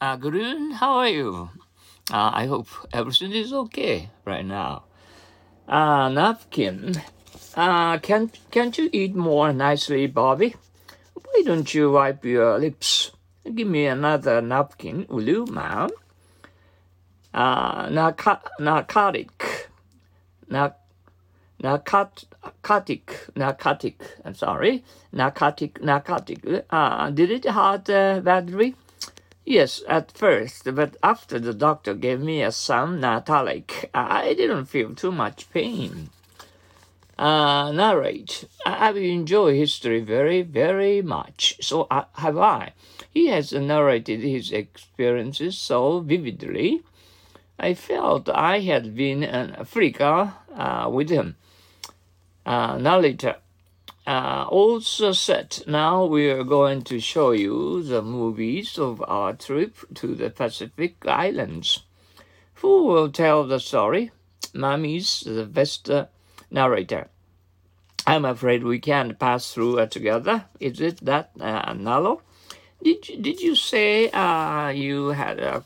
Uh, Gurun, how are you? Uh, I hope everything is okay right now. Uh, napkin. Uh, can't, can't you eat more nicely, Bobby? Why don't you wipe your lips? Give me another napkin, will you, ma'am? Uh, narco- narcotic. Narc- narcotic, narcotic, I'm sorry, narcotic, narcotic. Uh, did it hurt uh, badly? Yes, at first, but after the doctor gave me a some narcotic, I didn't feel too much pain. Uh, narrate. I, I enjoy history very, very much. So uh, have I. He has narrated his experiences so vividly. I felt I had been in Africa uh, with him. Uh, narrator. Uh, also said, now we are going to show you the movies of our trip to the Pacific Islands. Who will tell the story? Mommy's the best uh, narrator. I'm afraid we can't pass through uh, together. Is it that uh, Nalo? Did you, did you say uh, you had a,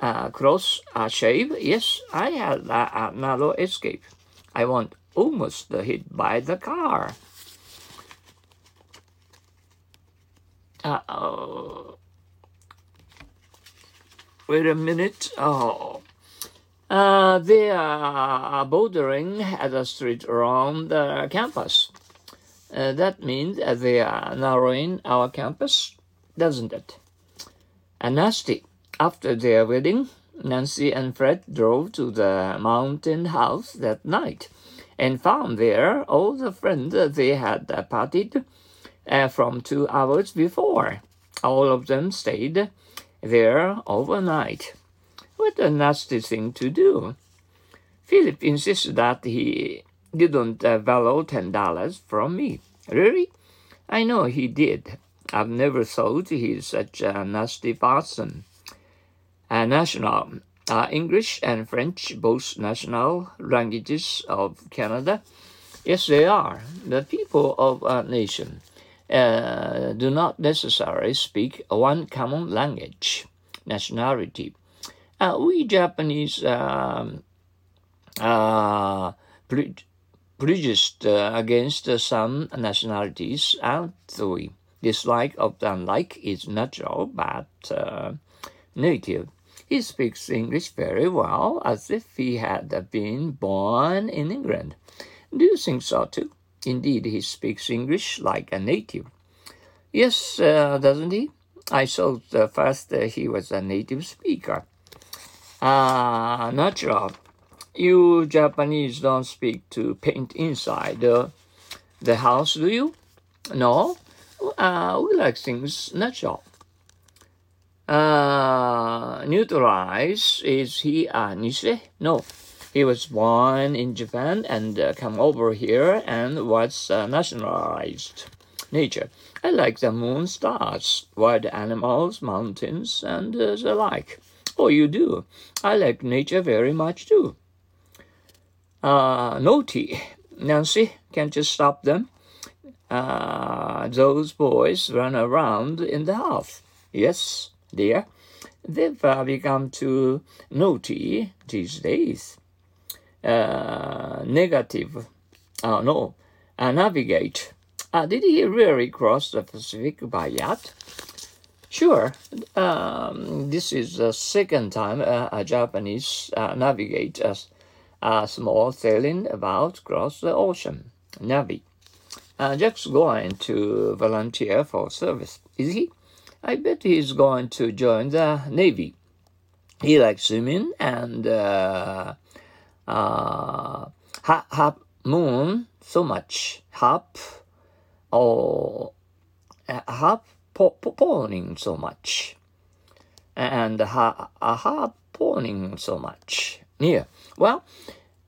a cross a shave? Yes, I had a, a narrow escape. I was almost hit by the car. Uh, wait a minute. Oh. Uh, they are bordering the street around the campus. Uh, that means they are narrowing our campus, doesn't it? And nasty. After their wedding, Nancy and Fred drove to the mountain house that night and found there all the friends they had parted uh, from two hours before. All of them stayed there overnight. What a nasty thing to do. Philip insisted that he didn't uh, value ten dollars from me. Really? I know he did. I've never thought he's such a nasty person. Uh, national uh, English and French, both national languages of Canada. Yes, they are. The people of a nation uh, do not necessarily speak one common language, nationality. Uh, we Japanese um, uh, pre- prejudiced uh, against some nationalities, and we dislike of the unlike is natural but uh, native. He speaks English very well, as if he had been born in England. Do you think so too? Indeed, he speaks English like a native. Yes, uh, doesn't he? I thought uh, first uh, he was a native speaker. Ah, natural. You Japanese don't speak to paint inside the, the house, do you? No, uh, we like things natural. Uh, neutralize is he a Nisei? No, he was born in Japan and uh, come over here and was uh, nationalized. Nature. I like the moon, stars, wild animals, mountains, and uh, the like. Oh, you do? I like nature very much too. Uh, naughty. Nancy, can't you stop them? Uh, those boys run around in the house. Yes, dear. They've uh, become too naughty these days. Uh, negative. Oh, no. Uh, navigate. Uh, did he really cross the Pacific by yacht? Sure. Um, this is the second time uh, a Japanese uh, navigate a, a small sailing about across the ocean. Navi. Uh, Jack's going to volunteer for service. Is he? I bet he's going to join the Navy. He likes swimming and uh, uh, ha, moon so much. Hop or uh, hop pawning so much. And ha, harpooning so much. Yeah. Well,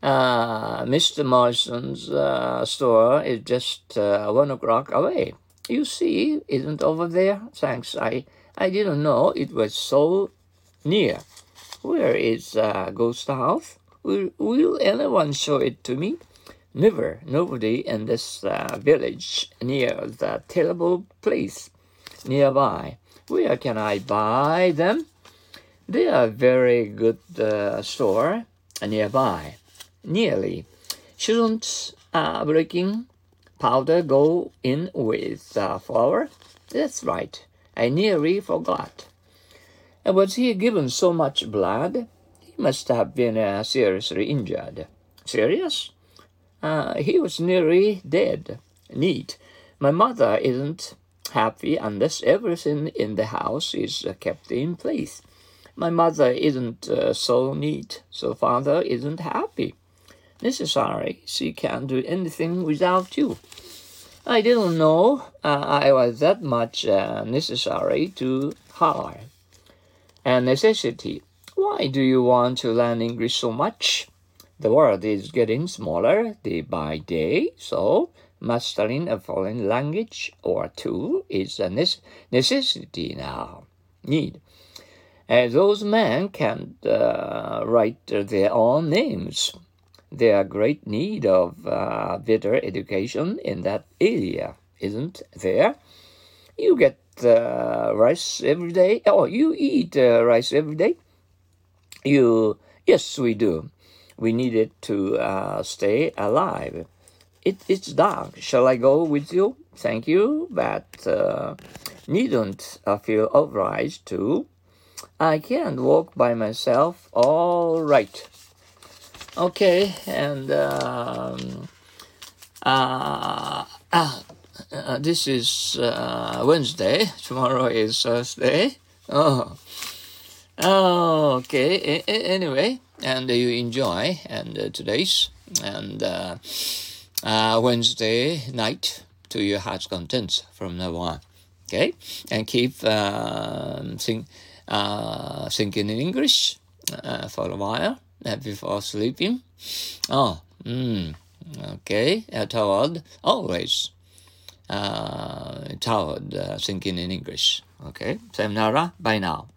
uh, Mr. Morrison's uh, store is just uh, one o'clock away. You see, isn't over there? Thanks. I I didn't know it was so near. Where is uh, Ghost House? Will Will anyone show it to me? Never. Nobody in this uh, village near the terrible place nearby. Where can I buy them? There are a very good uh, store nearby. Nearly. Shouldn't uh, powder go in with uh, flour? That's right. I nearly forgot. And was he given so much blood? Must have been uh, seriously injured. Serious? Uh, he was nearly dead. Neat. My mother isn't happy unless everything in the house is uh, kept in place. My mother isn't uh, so neat, so father isn't happy. Necessary, she can't do anything without you. I didn't know uh, I was that much necessary to her. A necessity. Why do you want to learn English so much? The world is getting smaller day by day, so mastering a foreign language or two is a necessity now. Need. Uh, those men can't uh, write their own names. They are great need of uh, better education in that area, isn't there? You get uh, rice every day. Oh, you eat uh, rice every day. You yes, we do. We need it to uh, stay alive. It, it's dark. Shall I go with you? Thank you, but uh, needn't feel obliged to. I can't walk by myself. All right. Okay, and um, uh, uh, this is uh, Wednesday. Tomorrow is Thursday. Oh, oh okay. A- anyway, and you enjoy and uh, today's and uh, uh, Wednesday night to your heart's contents from now on. Okay, and keep um, think, uh, thinking in English uh, for a while uh, before sleeping. Oh, mm, okay, uh, toward always uh, toward uh, thinking in English. Okay, sayonara, bye now.